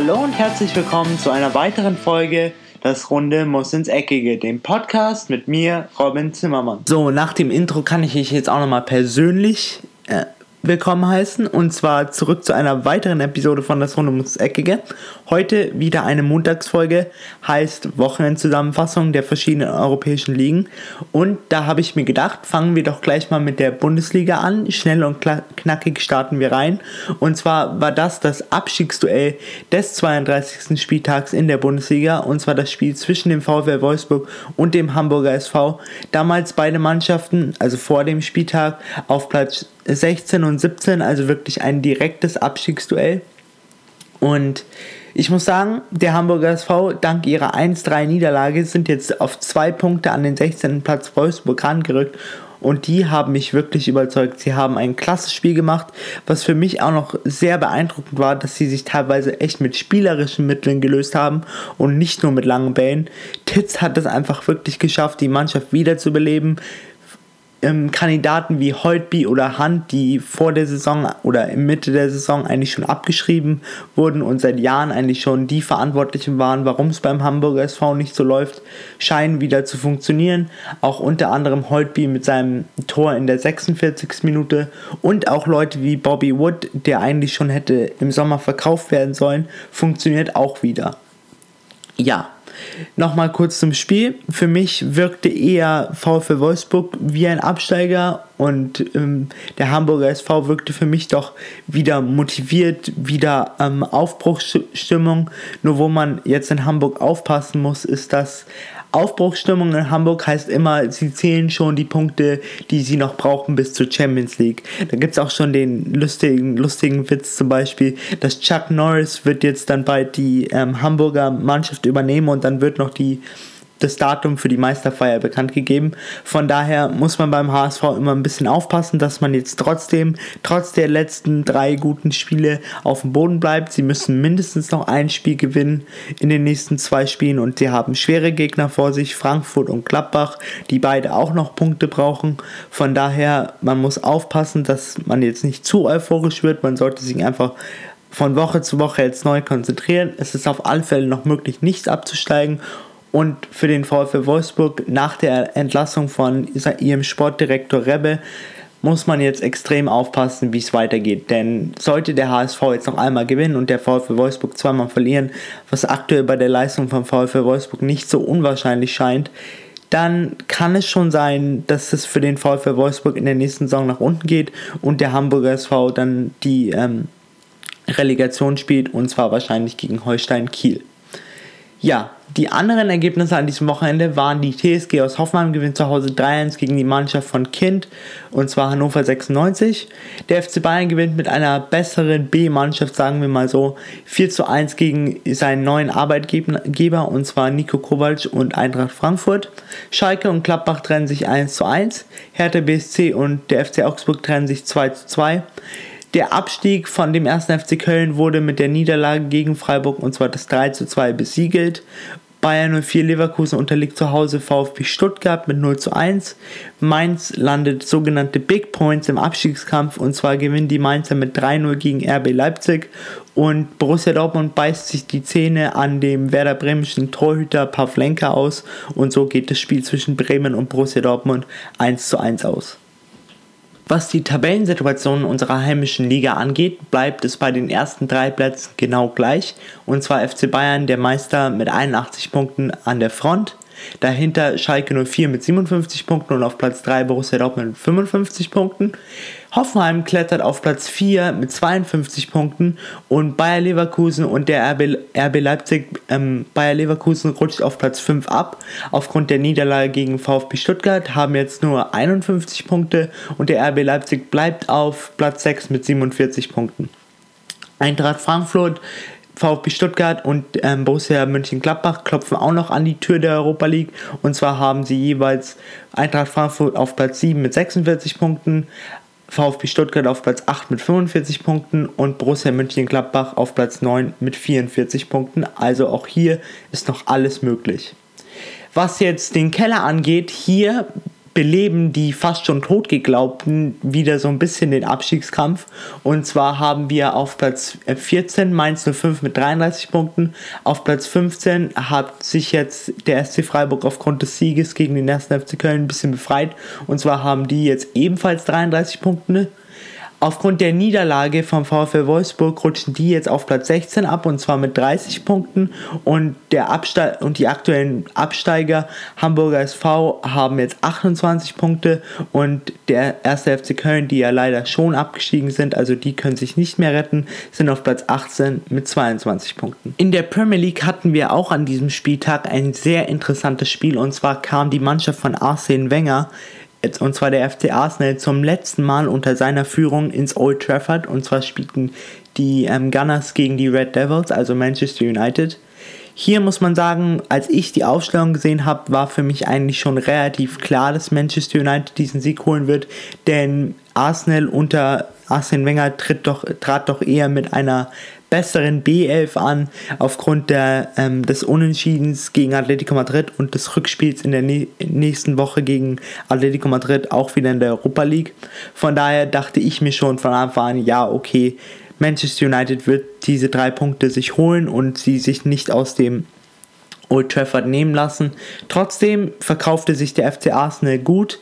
Hallo und herzlich willkommen zu einer weiteren Folge Das Runde muss ins Eckige, dem Podcast mit mir, Robin Zimmermann. So, nach dem Intro kann ich dich jetzt auch nochmal persönlich äh, willkommen heißen und zwar zurück zu einer weiteren Episode von Das Runde muss Eckige. Heute wieder eine Montagsfolge, heißt Wochenendzusammenfassung der verschiedenen europäischen Ligen und da habe ich mir gedacht, fangen wir doch gleich mal mit der Bundesliga an. Schnell und knackig starten wir rein und zwar war das das Abstiegsduell des 32. Spieltags in der Bundesliga und zwar das Spiel zwischen dem VfL Wolfsburg und dem Hamburger SV. Damals beide Mannschaften, also vor dem Spieltag, auf Platz 16 und 17, also wirklich ein direktes Abstiegsduell. Und ich muss sagen, der Hamburger SV, dank ihrer 1-3-Niederlage, sind jetzt auf zwei Punkte an den 16. Platz Wolfsburg rangerückt. Und die haben mich wirklich überzeugt. Sie haben ein klasse Spiel gemacht, was für mich auch noch sehr beeindruckend war, dass sie sich teilweise echt mit spielerischen Mitteln gelöst haben und nicht nur mit langen Bällen. Titz hat es einfach wirklich geschafft, die Mannschaft wiederzubeleben ähm, Kandidaten wie Holtby oder Hunt, die vor der Saison oder im Mitte der Saison eigentlich schon abgeschrieben wurden und seit Jahren eigentlich schon die Verantwortlichen waren, warum es beim Hamburger SV nicht so läuft, scheinen wieder zu funktionieren. Auch unter anderem Holtby mit seinem Tor in der 46. Minute und auch Leute wie Bobby Wood, der eigentlich schon hätte im Sommer verkauft werden sollen, funktioniert auch wieder. Ja, Nochmal kurz zum Spiel. Für mich wirkte eher VfL Wolfsburg wie ein Absteiger und ähm, der Hamburger SV wirkte für mich doch wieder motiviert, wieder ähm, Aufbruchsstimmung. Nur wo man jetzt in Hamburg aufpassen muss, ist, dass Aufbruchsstimmung in Hamburg heißt immer, sie zählen schon die Punkte, die sie noch brauchen bis zur Champions League. Da gibt es auch schon den lustigen, lustigen Witz zum Beispiel, dass Chuck Norris wird jetzt dann bald die ähm, Hamburger Mannschaft übernehmen und dann wird noch die das Datum für die Meisterfeier bekannt gegeben. Von daher muss man beim HSV immer ein bisschen aufpassen, dass man jetzt trotzdem, trotz der letzten drei guten Spiele auf dem Boden bleibt. Sie müssen mindestens noch ein Spiel gewinnen in den nächsten zwei Spielen und sie haben schwere Gegner vor sich, Frankfurt und Gladbach, die beide auch noch Punkte brauchen. Von daher, man muss aufpassen, dass man jetzt nicht zu euphorisch wird. Man sollte sich einfach von Woche zu Woche jetzt neu konzentrieren. Es ist auf alle Fälle noch möglich, nichts abzusteigen und für den VfL Wolfsburg nach der Entlassung von ihrem Sportdirektor Rebbe muss man jetzt extrem aufpassen, wie es weitergeht. Denn sollte der HSV jetzt noch einmal gewinnen und der VfL Wolfsburg zweimal verlieren, was aktuell bei der Leistung vom VfL Wolfsburg nicht so unwahrscheinlich scheint, dann kann es schon sein, dass es für den VfL Wolfsburg in der nächsten Saison nach unten geht und der Hamburger SV dann die ähm, Relegation spielt und zwar wahrscheinlich gegen Holstein Kiel. Ja, die anderen Ergebnisse an diesem Wochenende waren die TSG aus Hoffenheim gewinnt zu Hause 3-1 gegen die Mannschaft von Kind und zwar Hannover 96. Der FC Bayern gewinnt mit einer besseren B-Mannschaft, sagen wir mal so, 4 1 gegen seinen neuen Arbeitgeber und zwar Nico Kovac und Eintracht Frankfurt. Schalke und Klappbach trennen sich 1 1. Hertha BSC und der FC Augsburg trennen sich 2 2. Der Abstieg von dem 1. FC Köln wurde mit der Niederlage gegen Freiburg und zwar das 3 zu 2 besiegelt. Bayern 04 Leverkusen unterliegt zu Hause VfB Stuttgart mit 0 zu 1. Mainz landet sogenannte Big Points im Abstiegskampf und zwar gewinnen die Mainzer mit 3-0 gegen RB Leipzig und Borussia Dortmund beißt sich die Zähne an dem Werder Bremischen Torhüter Pavlenka aus und so geht das Spiel zwischen Bremen und Borussia Dortmund 1 zu 1 aus. Was die Tabellensituation unserer heimischen Liga angeht, bleibt es bei den ersten drei Plätzen genau gleich. Und zwar FC Bayern, der Meister mit 81 Punkten an der Front. Dahinter Schalke 04 mit 57 Punkten und auf Platz 3 Borussia Dortmund mit 55 Punkten. Hoffenheim klettert auf Platz 4 mit 52 Punkten und Bayer Leverkusen und der RB, RB Leipzig, ähm, Bayer Leverkusen rutscht auf Platz 5 ab. Aufgrund der Niederlage gegen VfB Stuttgart haben jetzt nur 51 Punkte und der RB Leipzig bleibt auf Platz 6 mit 47 Punkten. Eintracht Frankfurt VfB Stuttgart und ähm, Borussia Mönchengladbach klopfen auch noch an die Tür der Europa League. Und zwar haben sie jeweils Eintracht Frankfurt auf Platz 7 mit 46 Punkten, VfB Stuttgart auf Platz 8 mit 45 Punkten und Borussia Mönchengladbach auf Platz 9 mit 44 Punkten. Also auch hier ist noch alles möglich. Was jetzt den Keller angeht, hier beleben die fast schon tot geglaubten wieder so ein bisschen den Abstiegskampf. Und zwar haben wir auf Platz 14 Mainz 05 mit 33 Punkten. Auf Platz 15 hat sich jetzt der SC Freiburg aufgrund des Sieges gegen den 1. FC Köln ein bisschen befreit. Und zwar haben die jetzt ebenfalls 33 Punkte. Aufgrund der Niederlage vom VfL Wolfsburg rutschen die jetzt auf Platz 16 ab und zwar mit 30 Punkten. Und der und die aktuellen Absteiger Hamburger SV haben jetzt 28 Punkte. Und der erste FC Köln, die ja leider schon abgestiegen sind, also die können sich nicht mehr retten, sind auf Platz 18 mit 22 Punkten. In der Premier League hatten wir auch an diesem Spieltag ein sehr interessantes Spiel. Und zwar kam die Mannschaft von Arsene Wenger und zwar der FC Arsenal, zum letzten Mal unter seiner Führung ins Old Trafford. Und zwar spielten die ähm, Gunners gegen die Red Devils, also Manchester United. Hier muss man sagen, als ich die Aufstellung gesehen habe, war für mich eigentlich schon relativ klar, dass Manchester United diesen Sieg holen wird, denn Arsenal unter Arsene Wenger tritt doch, trat doch eher mit einer besseren B11 an, aufgrund der, ähm, des Unentschiedens gegen Atletico Madrid und des Rückspiels in der nächsten Woche gegen Atletico Madrid auch wieder in der Europa League. Von daher dachte ich mir schon von Anfang an, ja, okay, Manchester United wird diese drei Punkte sich holen und sie sich nicht aus dem Old Trafford nehmen lassen. Trotzdem verkaufte sich der FC Arsenal gut.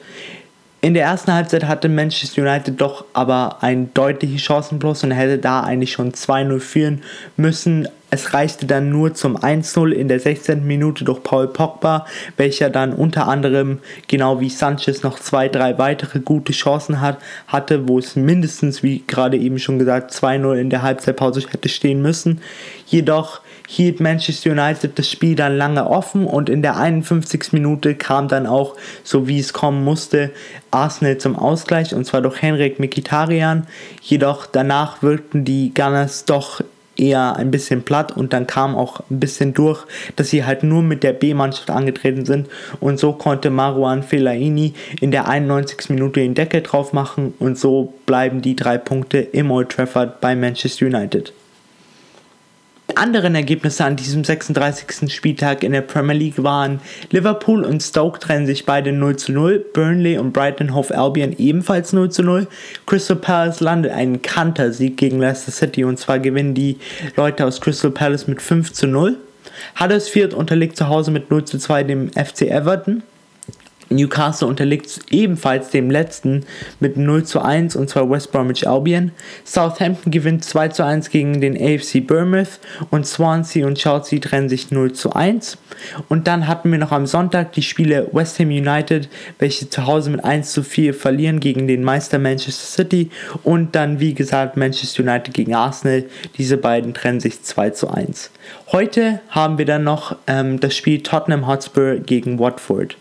In der ersten Halbzeit hatte Manchester United doch aber ein deutliches Chancenplus und hätte da eigentlich schon 2-0 führen müssen. Es reichte dann nur zum 1-0 in der 16. Minute durch Paul Pogba, welcher dann unter anderem, genau wie Sanchez, noch zwei, drei weitere gute Chancen hat, hatte, wo es mindestens, wie gerade eben schon gesagt, 2-0 in der Halbzeitpause hätte stehen müssen. Jedoch hielt Manchester United das Spiel dann lange offen und in der 51. Minute kam dann auch, so wie es kommen musste, Arsenal zum Ausgleich und zwar durch Henrik Mikitarian. Jedoch danach wirkten die Gunners doch eher ein bisschen platt und dann kam auch ein bisschen durch, dass sie halt nur mit der B-Mannschaft angetreten sind und so konnte Marouane Fellaini in der 91. Minute den Deckel drauf machen und so bleiben die drei Punkte im Old Trafford bei Manchester United anderen Ergebnisse an diesem 36. Spieltag in der Premier League waren Liverpool und Stoke trennen sich beide 0 zu 0, Burnley und Brighton Hove Albion ebenfalls 0 zu 0, Crystal Palace landet einen Kantersieg gegen Leicester City und zwar gewinnen die Leute aus Crystal Palace mit 5 zu 0. Huddersfield unterliegt zu Hause mit 0 zu 2 dem FC Everton. Newcastle unterliegt ebenfalls dem letzten mit 0 zu 1 und zwar West Bromwich Albion. Southampton gewinnt 2 zu 1 gegen den AFC Bournemouth und Swansea und Chelsea trennen sich 0 zu 1. Und dann hatten wir noch am Sonntag die Spiele West Ham United, welche zu Hause mit 1 zu 4 verlieren gegen den Meister Manchester City und dann wie gesagt Manchester United gegen Arsenal. Diese beiden trennen sich 2 zu 1. Heute haben wir dann noch ähm, das Spiel Tottenham Hotspur gegen Watford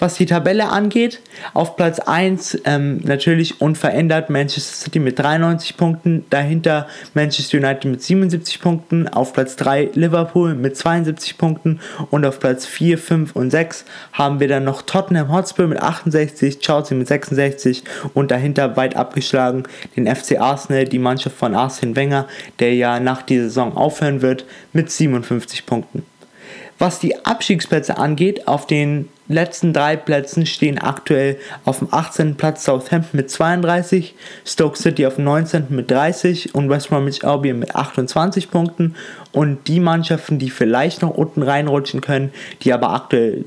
was die Tabelle angeht. Auf Platz 1 ähm, natürlich unverändert Manchester City mit 93 Punkten, dahinter Manchester United mit 77 Punkten, auf Platz 3 Liverpool mit 72 Punkten und auf Platz 4, 5 und 6 haben wir dann noch Tottenham Hotspur mit 68, Chelsea mit 66 und dahinter weit abgeschlagen den FC Arsenal, die Mannschaft von Arsene Wenger, der ja nach dieser Saison aufhören wird, mit 57 Punkten. Was die Abstiegsplätze angeht, auf den letzten drei Plätzen stehen aktuell auf dem 18. Platz Southampton mit 32, Stoke City auf dem 19. mit 30 und West Bromwich Albion mit 28 Punkten. Und die Mannschaften, die vielleicht noch unten reinrutschen können, die aber aktuell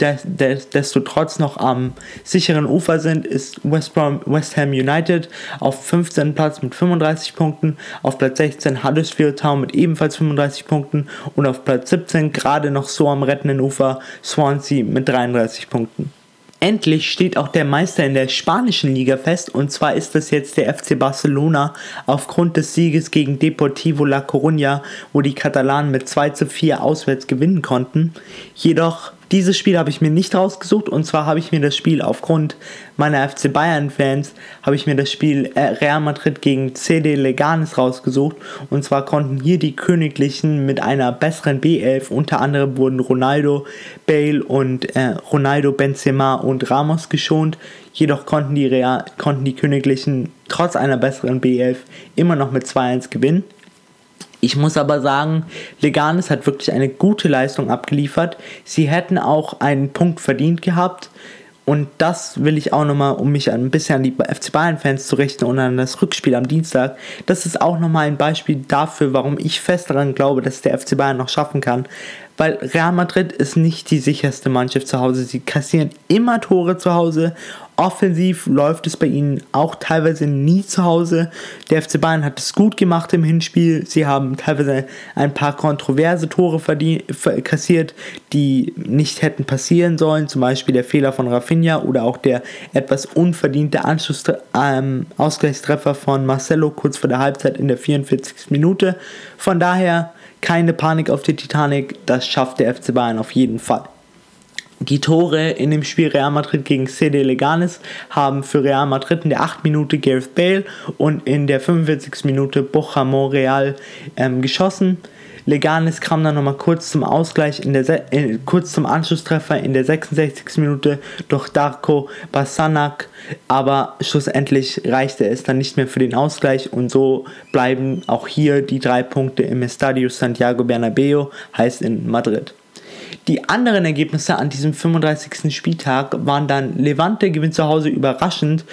desto trotz noch am sicheren Ufer sind, ist West, Brom, West Ham United auf 15. Platz mit 35 Punkten, auf Platz 16 Huddersfield Town mit ebenfalls 35 Punkten und auf Platz 17 gerade noch so am rettenden Ufer Swansea mit 33 Punkten. Endlich steht auch der Meister in der spanischen Liga fest und zwar ist das jetzt der FC Barcelona aufgrund des Sieges gegen Deportivo La Coruña, wo die Katalanen mit 2 zu 4 auswärts gewinnen konnten. Jedoch dieses Spiel habe ich mir nicht rausgesucht und zwar habe ich mir das Spiel aufgrund meiner FC Bayern Fans habe ich mir das Spiel äh, Real Madrid gegen CD Leganes rausgesucht und zwar konnten hier die Königlichen mit einer besseren B11 unter anderem wurden Ronaldo, Bale und äh, Ronaldo, Benzema und Ramos geschont. Jedoch konnten die, Real, konnten die Königlichen trotz einer besseren B11 immer noch mit 2-1 gewinnen. Ich muss aber sagen, Leganes hat wirklich eine gute Leistung abgeliefert. Sie hätten auch einen Punkt verdient gehabt. und das will ich auch nochmal, um mich ein bisschen an die FC Bayern-Fans zu richten und an das Rückspiel am Dienstag. Das ist auch nochmal ein Beispiel dafür, warum ich fest daran glaube, dass der FC Bayern noch schaffen kann weil Real Madrid ist nicht die sicherste Mannschaft zu Hause. Sie kassieren immer Tore zu Hause. Offensiv läuft es bei ihnen auch teilweise nie zu Hause. Der FC Bayern hat es gut gemacht im Hinspiel. Sie haben teilweise ein paar kontroverse Tore kassiert, die nicht hätten passieren sollen. Zum Beispiel der Fehler von Rafinha oder auch der etwas unverdiente Anschluss ähm, Ausgleichstreffer von Marcelo kurz vor der Halbzeit in der 44. Minute. Von daher keine Panik auf die Titanic, das schafft der FC Bayern auf jeden Fall. Die Tore in dem Spiel Real Madrid gegen CD Leganes haben für Real Madrid in der 8 Minute Gareth Bale und in der 45. Minute Bocha Real ähm, geschossen. Leganes kam dann nochmal kurz zum Ausgleich, in der äh, kurz zum Anschlusstreffer in der 66. Minute durch Darko Basanak, aber schlussendlich reichte es dann nicht mehr für den Ausgleich und so bleiben auch hier die drei Punkte im Estadio Santiago Bernabeo, heißt in Madrid. Die anderen Ergebnisse an diesem 35. Spieltag waren dann Levante gewinnt zu Hause überraschend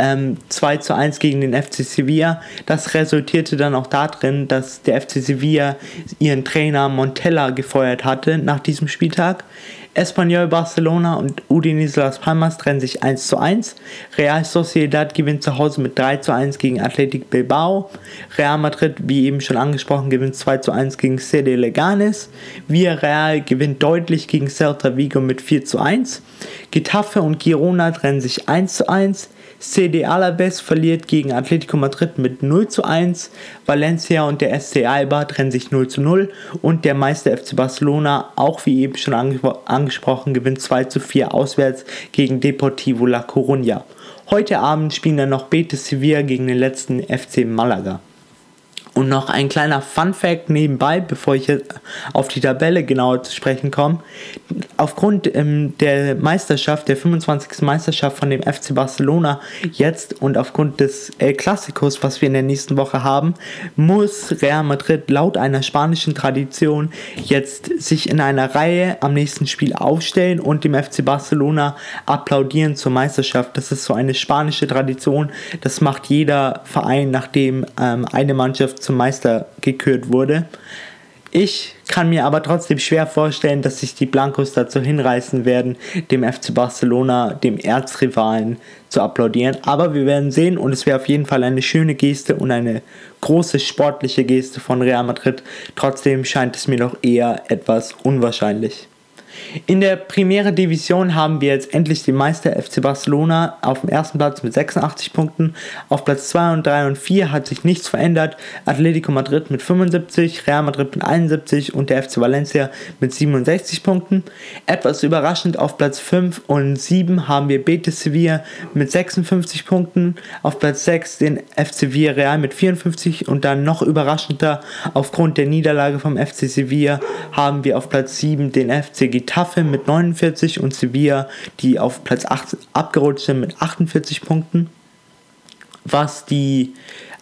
ähm, 2 zu 1 gegen den FC Sevilla. Das resultierte dann auch darin, dass der FC Sevilla ihren Trainer Montella gefeuert hatte nach diesem Spieltag. Espanyol Barcelona und Udinese Las Palmas trennen sich 1 zu 1. Real Sociedad gewinnt zu Hause mit 3 zu 1 gegen Athletic Bilbao. Real Madrid, wie eben schon angesprochen, gewinnt 2 zu 1 gegen CD Leganes. Villarreal gewinnt deutlich gegen Celta Vigo mit 4 zu 1. Getafe und Girona trennen sich 1 zu 1. CD Alaves verliert gegen Atletico Madrid mit 0 zu 1, Valencia und der SC Alba trennen sich 0 zu 0 und der Meister FC Barcelona, auch wie eben schon angesprochen, gewinnt 2 zu 4 auswärts gegen Deportivo La Coruña. Heute Abend spielen dann noch Betis Sevilla gegen den letzten FC Malaga. Und noch ein kleiner Fun Fact nebenbei, bevor ich auf die Tabelle genauer zu sprechen komme. Aufgrund ähm, der Meisterschaft, der 25. Meisterschaft von dem FC Barcelona jetzt und aufgrund des El Clasicos, was wir in der nächsten Woche haben, muss Real Madrid laut einer spanischen Tradition jetzt sich in einer Reihe am nächsten Spiel aufstellen und dem FC Barcelona applaudieren zur Meisterschaft. Das ist so eine spanische Tradition. Das macht jeder Verein, nachdem ähm, eine Mannschaft zum Meister gekürt wurde. Ich kann mir aber trotzdem schwer vorstellen, dass sich die Blancos dazu hinreißen werden, dem FC Barcelona, dem Erzrivalen, zu applaudieren. Aber wir werden sehen und es wäre auf jeden Fall eine schöne Geste und eine große sportliche Geste von Real Madrid. Trotzdem scheint es mir noch eher etwas unwahrscheinlich. In der Primera Division haben wir jetzt endlich den Meister FC Barcelona auf dem ersten Platz mit 86 Punkten. Auf Platz 2 und 3 und 4 hat sich nichts verändert. Atletico Madrid mit 75, Real Madrid mit 71 und der FC Valencia mit 67 Punkten. Etwas überraschend auf Platz 5 und 7 haben wir Betis Sevilla mit 56 Punkten. Auf Platz 6 den FC Villarreal mit 54 und dann noch überraschender aufgrund der Niederlage vom FC Sevilla haben wir auf Platz 7 den FC Getafe mit 49 und Sevilla, die auf Platz 8 abgerutscht sind mit 48 Punkten. Was die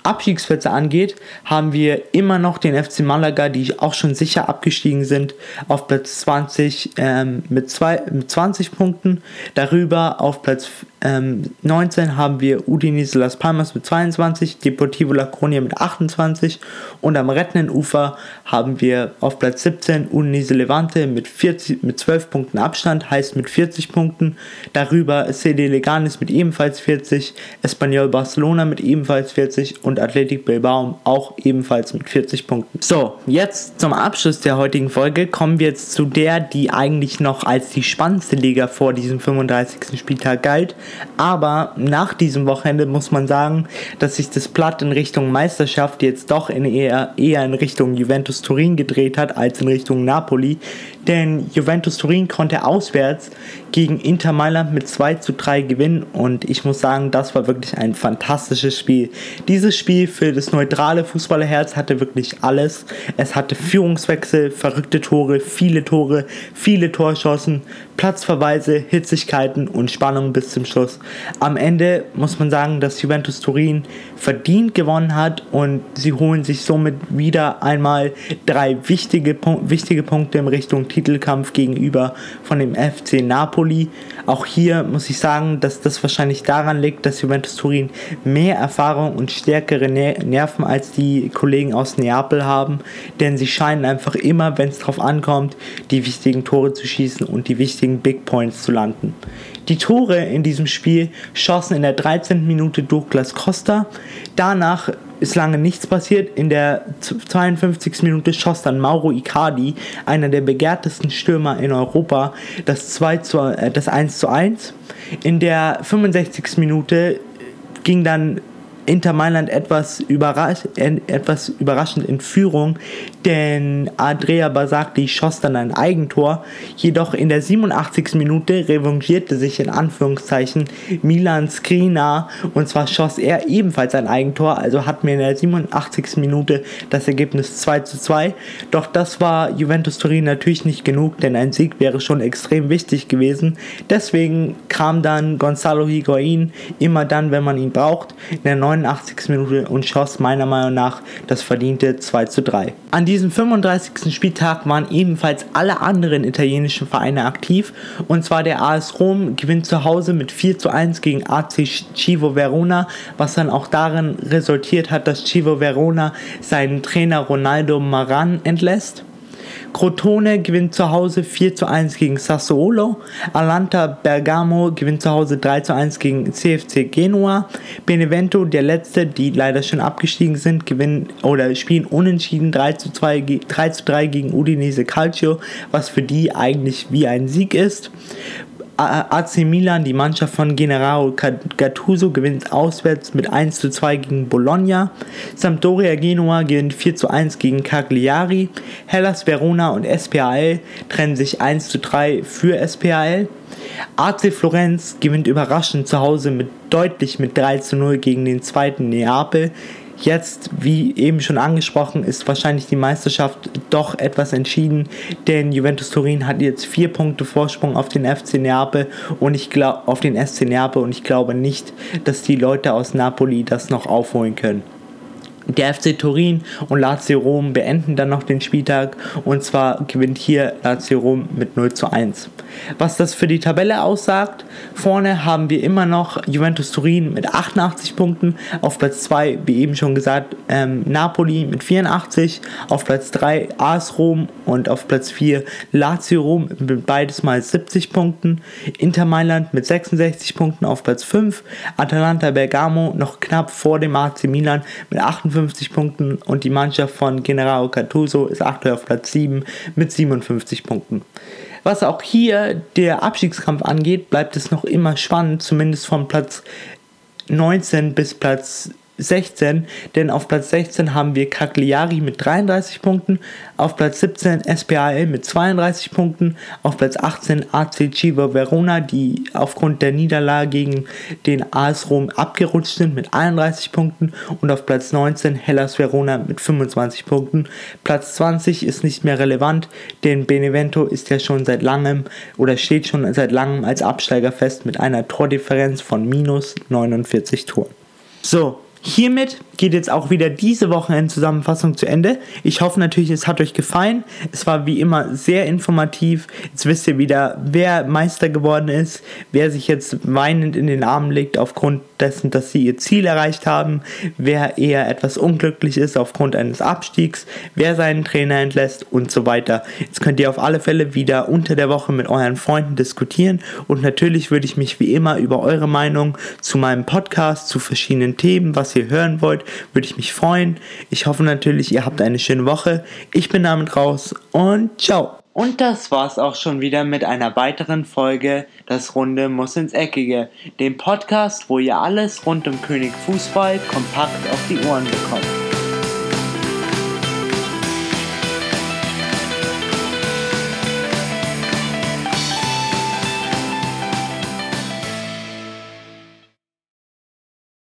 Abstiegsplätze angeht, haben wir immer noch den FC Malaga, die auch schon sicher abgestiegen sind, auf Platz 20 ähm, mit, zwei, mit 20 Punkten. Darüber auf Platz ähm, 19 haben wir Udinese Las Palmas mit 22, Deportivo La Coruña mit 28 und am rettenden Ufer haben wir auf Platz 17 Udinese Levante mit, 40, mit 12 Punkten Abstand, heißt mit 40 Punkten. Darüber CD Leganes mit ebenfalls 40, Espanyol Barcelona mit ebenfalls 40 und Athletic Bilbao auch ebenfalls mit 40 Punkten. So, jetzt zum Abschluss der heutigen Folge kommen wir jetzt zu der, die eigentlich noch als die spannendste Liga vor diesem 35. Spieltag galt. Aber nach diesem Wochenende muss man sagen, dass sich das Blatt in Richtung Meisterschaft jetzt doch in eher, eher in Richtung Juventus Turin gedreht hat als in Richtung Napoli. Denn Juventus Turin konnte auswärts gegen Inter Mailand mit 2 zu 3 gewinnen und ich muss sagen, das war wirklich ein fantastisches Spiel. Dieses Spiel für das neutrale Fußballerherz hatte wirklich alles. Es hatte Führungswechsel, verrückte Tore, viele Tore, viele Torschossen, Platzverweise, Hitzigkeiten und Spannung bis zum Schluss. Am Ende muss man sagen, dass Juventus Turin verdient gewonnen hat und sie holen sich somit wieder einmal drei wichtige, wichtige Punkte in Richtung Titel Titelkampf gegenüber von dem FC Napoli. Auch hier muss ich sagen, dass das wahrscheinlich daran liegt, dass Juventus Turin mehr Erfahrung und stärkere Nerven als die Kollegen aus Neapel haben, denn sie scheinen einfach immer, wenn es darauf ankommt, die wichtigen Tore zu schießen und die wichtigen Big Points zu landen. Die Tore in diesem Spiel schossen in der 13. Minute Douglas Costa. Danach ist lange nichts passiert. In der 52. Minute schoss dann Mauro Icardi, einer der begehrtesten Stürmer in Europa, das, 2 zu, äh, das 1 zu 1. In der 65. Minute ging dann Inter Mailand etwas, überras etwas überraschend in Führung, denn Andrea Basagli schoss dann ein Eigentor. Jedoch in der 87. Minute revanchierte sich in Anführungszeichen Milan Skrina und zwar schoss er ebenfalls ein Eigentor, also hatten wir in der 87. Minute das Ergebnis 2 zu 2. Doch das war Juventus Turin natürlich nicht genug, denn ein Sieg wäre schon extrem wichtig gewesen. Deswegen kam dann Gonzalo Higuain immer dann, wenn man ihn braucht, in der 9 89. Minute und schoss meiner Meinung nach das verdiente 2 zu 3. An diesem 35. Spieltag waren ebenfalls alle anderen italienischen Vereine aktiv und zwar der AS Rom gewinnt zu Hause mit 4 zu 1 gegen AC Chivo Verona, was dann auch darin resultiert hat, dass Chivo Verona seinen Trainer Ronaldo Maran entlässt. Crotone gewinnt zu Hause 4 zu 1 gegen Sassuolo. Alanta Bergamo gewinnt zu Hause 3 zu 1 gegen CFC Genua. Benevento, der letzte, die leider schon abgestiegen sind, gewinnen oder spielen unentschieden 3 zu, 2, 3 zu 3 gegen Udinese Calcio, was für die eigentlich wie ein Sieg ist. AC Milan, die Mannschaft von General Gattuso, gewinnt auswärts mit 1 zu 2 gegen Bologna. Sampdoria Genua gewinnt 4 zu 1 gegen Cagliari. Hellas Verona und SPAL trennen sich 1 zu 3 für SPAL. AC Florenz gewinnt überraschend zu Hause mit deutlich mit 3 zu 0 gegen den zweiten Neapel. Jetzt, wie eben schon angesprochen, ist wahrscheinlich die Meisterschaft doch etwas entschieden, denn Juventus Turin hat jetzt vier Punkte Vorsprung auf den FC Neapel und ich glaube auf den SC Neapel und ich glaube nicht, dass die Leute aus Napoli das noch aufholen können. Der FC Turin und Lazio Rom beenden dann noch den Spieltag und zwar gewinnt hier Lazio Rom mit 0 zu 1. Was das für die Tabelle aussagt, vorne haben wir immer noch Juventus Turin mit 88 Punkten, auf Platz 2, wie eben schon gesagt, ähm, Napoli mit 84, auf Platz 3 AS Rom und auf Platz 4 Lazio Rom mit beides mal 70 Punkten, Inter Mailand mit 66 Punkten auf Platz 5, Atalanta Bergamo noch knapp vor dem AC Milan mit 58 58 Punkten und die Mannschaft von General Gattuso ist aktuell auf Platz 7 mit 57 Punkten. Was auch hier der Abstiegskampf angeht, bleibt es noch immer spannend, zumindest von Platz 19 bis Platz 16, denn auf Platz 16 haben wir Cagliari mit 33 Punkten, auf Platz 17 SPAL mit 32 Punkten, auf Platz 18 AC Chivo Verona, die aufgrund der Niederlage gegen den AS Rom abgerutscht sind mit 31 Punkten und auf Platz 19 Hellas Verona mit 25 Punkten. Platz 20 ist nicht mehr relevant, denn Benevento ist ja schon seit langem oder steht schon seit langem als Absteiger fest mit einer Tordifferenz von minus 49 Toren. So, Hiermit geht jetzt auch wieder diese Wochenendzusammenfassung zu Ende. Ich hoffe natürlich, es hat euch gefallen. Es war wie immer sehr informativ. Jetzt wisst ihr wieder, wer Meister geworden ist, wer sich jetzt weinend in den Armen legt aufgrund dessen, dass sie ihr Ziel erreicht haben, wer eher etwas unglücklich ist aufgrund eines Abstiegs, wer seinen Trainer entlässt und so weiter. Jetzt könnt ihr auf alle Fälle wieder unter der Woche mit euren Freunden diskutieren und natürlich würde ich mich wie immer über eure Meinung zu meinem Podcast, zu verschiedenen Themen, was ihr hören wollt, würde ich mich freuen. Ich hoffe natürlich, ihr habt eine schöne Woche. Ich bin damit raus und ciao. Und das war's auch schon wieder mit einer weiteren Folge Das Runde muss ins Eckige, dem Podcast, wo ihr alles rund um König Fußball kompakt auf die Ohren bekommt.